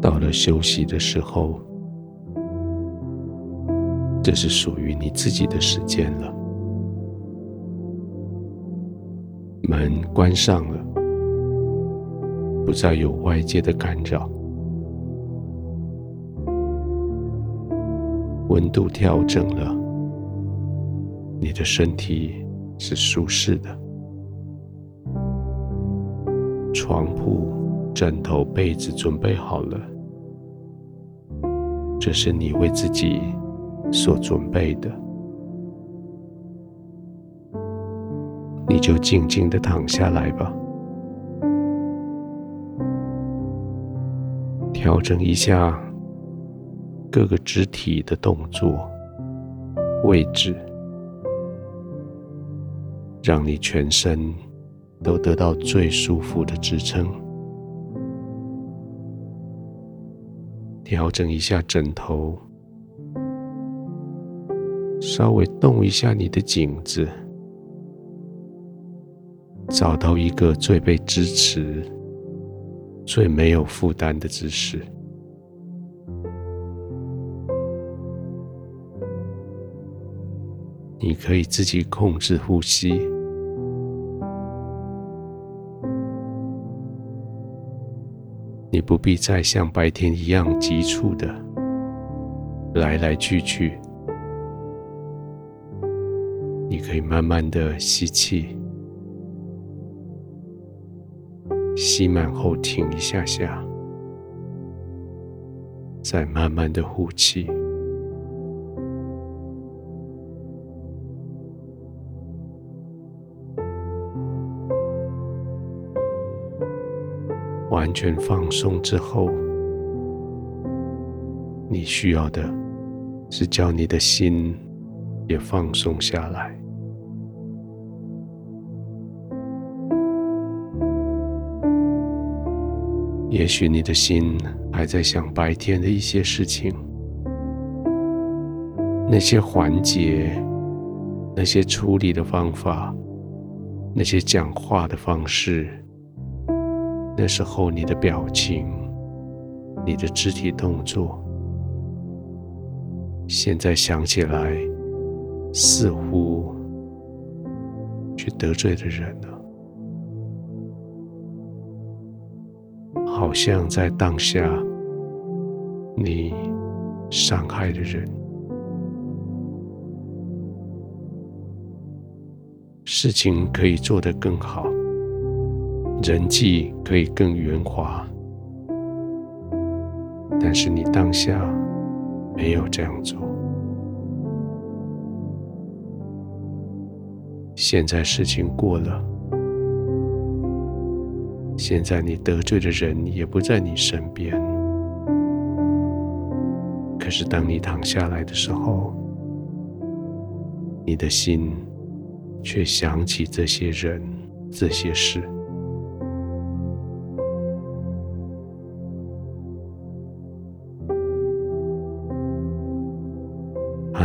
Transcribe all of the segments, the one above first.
到了休息的时候，这是属于你自己的时间了。门关上了，不再有外界的干扰。温度调整了，你的身体是舒适的。床铺、枕头、被子准备好了，这是你为自己所准备的。你就静静的躺下来吧，调整一下各个肢体的动作位置，让你全身都得到最舒服的支撑。调整一下枕头，稍微动一下你的颈子。找到一个最被支持、最没有负担的姿势。你可以自己控制呼吸，你不必再像白天一样急促的来来去去。你可以慢慢的吸气。吸满后停一下下，再慢慢的呼气，完全放松之后，你需要的是叫你的心也放松下来。也许你的心还在想白天的一些事情，那些环节，那些处理的方法，那些讲话的方式，那时候你的表情，你的肢体动作，现在想起来，似乎却得罪了人了。好像在当下，你伤害了人，事情可以做得更好，人际可以更圆滑，但是你当下没有这样做。现在事情过了。现在你得罪的人也不在你身边，可是当你躺下来的时候，你的心却想起这些人、这些事，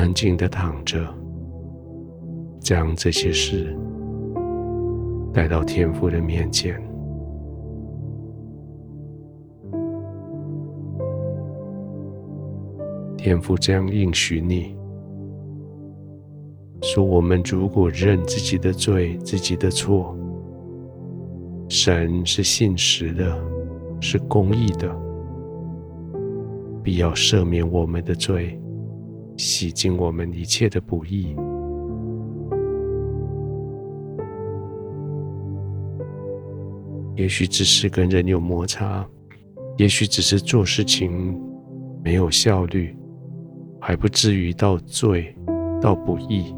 安静的躺着，将这些事带到天父的面前。天父这样应许你说：“我们如果认自己的罪、自己的错，神是信实的，是公义的，必要赦免我们的罪，洗净我们一切的不义。”也许只是跟人有摩擦，也许只是做事情没有效率。还不至于到罪，到不义。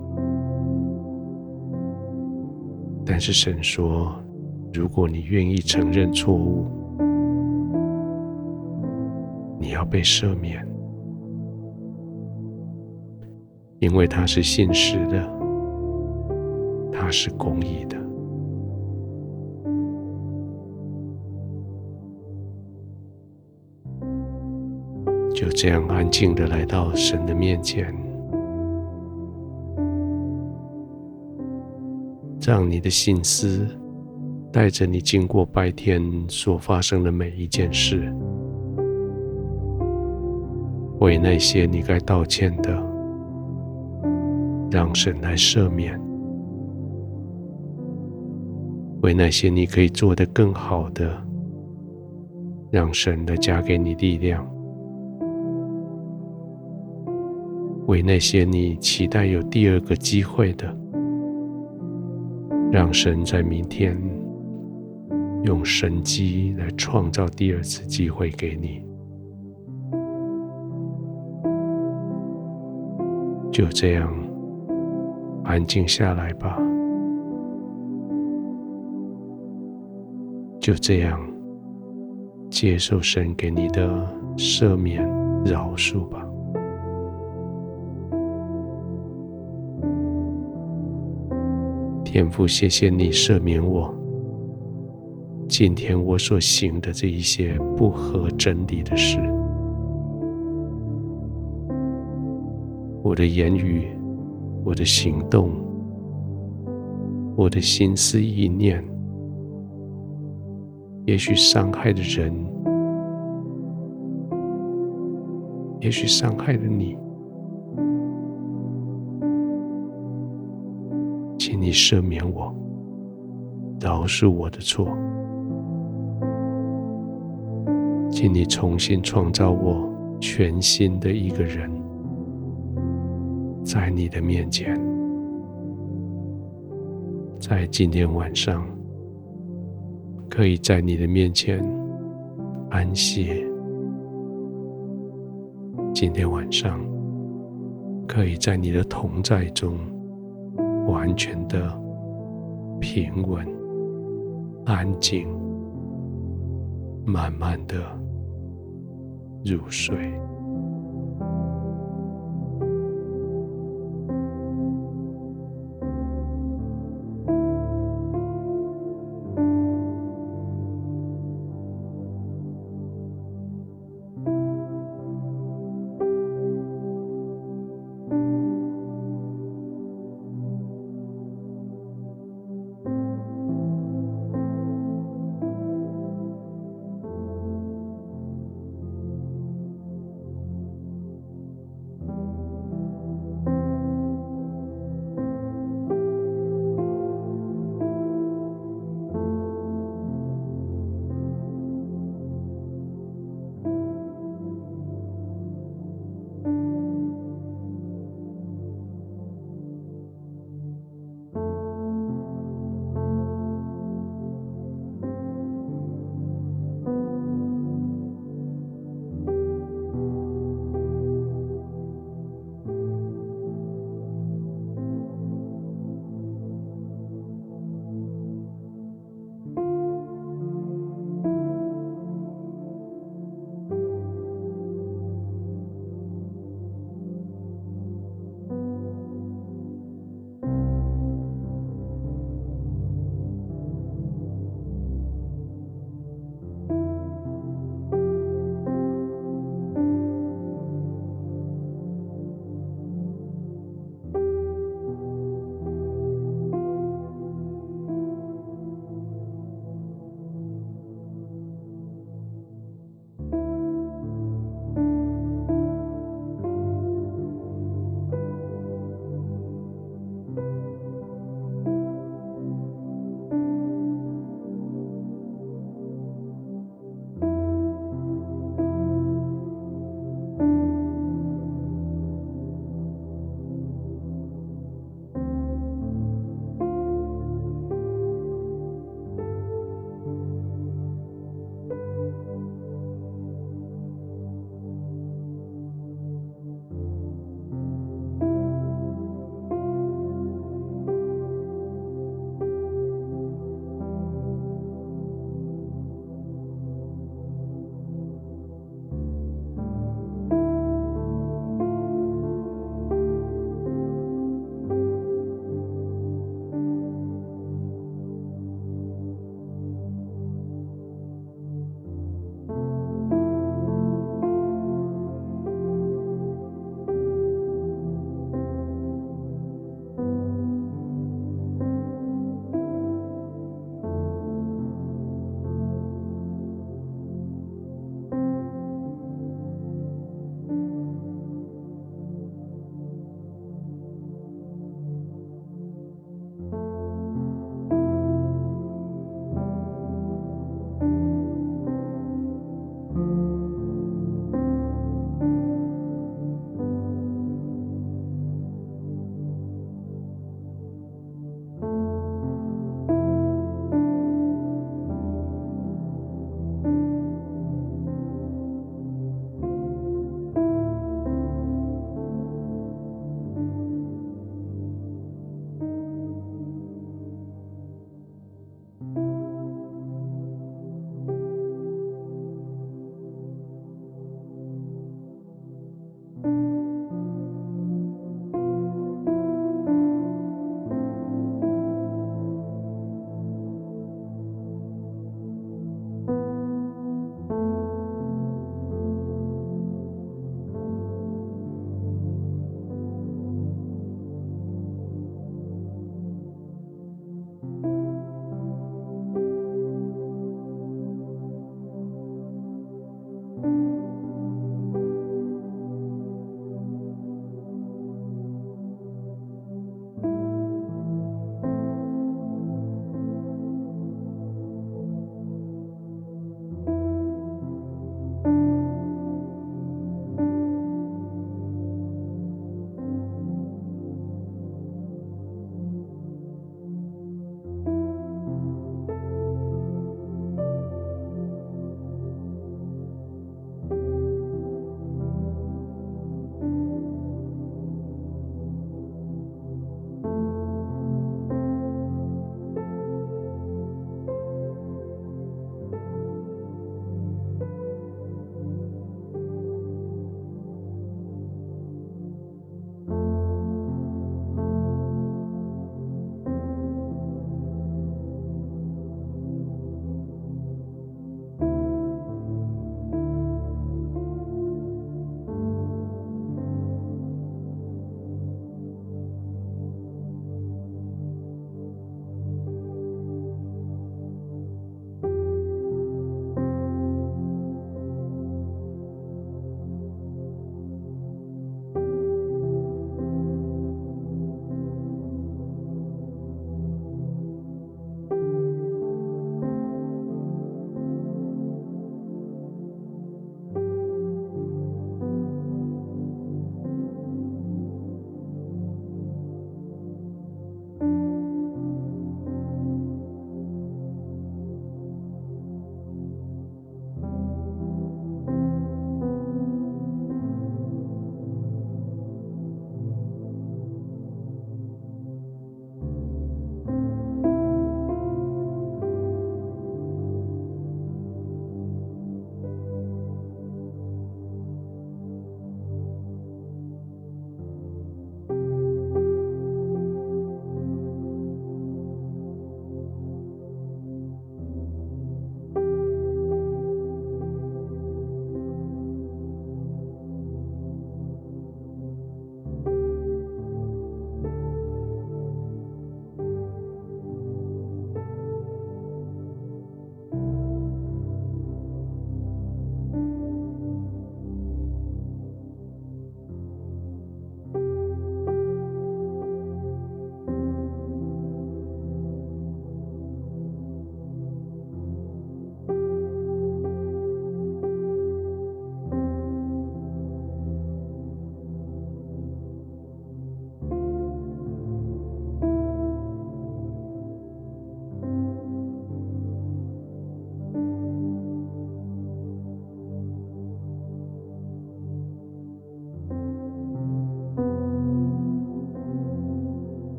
但是神说，如果你愿意承认错误，你要被赦免，因为他是信实的，他是公义的。就这样安静的来到神的面前，让你的心思带着你经过白天所发生的每一件事，为那些你该道歉的，让神来赦免；为那些你可以做得更好的，让神来加给你力量；为那些你期待有第二个机会的，让神在明天用神机来创造第二次机会给你。就这样安静下来吧，就这样接受神给你的赦免、饶恕吧。天父，谢谢你赦免我今天我所行的这一些不合真理的事。我的言语，我的行动，我的心思意念，也许伤害了人，也许伤害了你，请你赦免我，饶恕我的错，请你重新创造我全新的一个人。在你的面前，在今天晚上，可以在你的面前安歇。今天晚上，可以在你的同在中完全的平稳、安静，慢慢的入睡。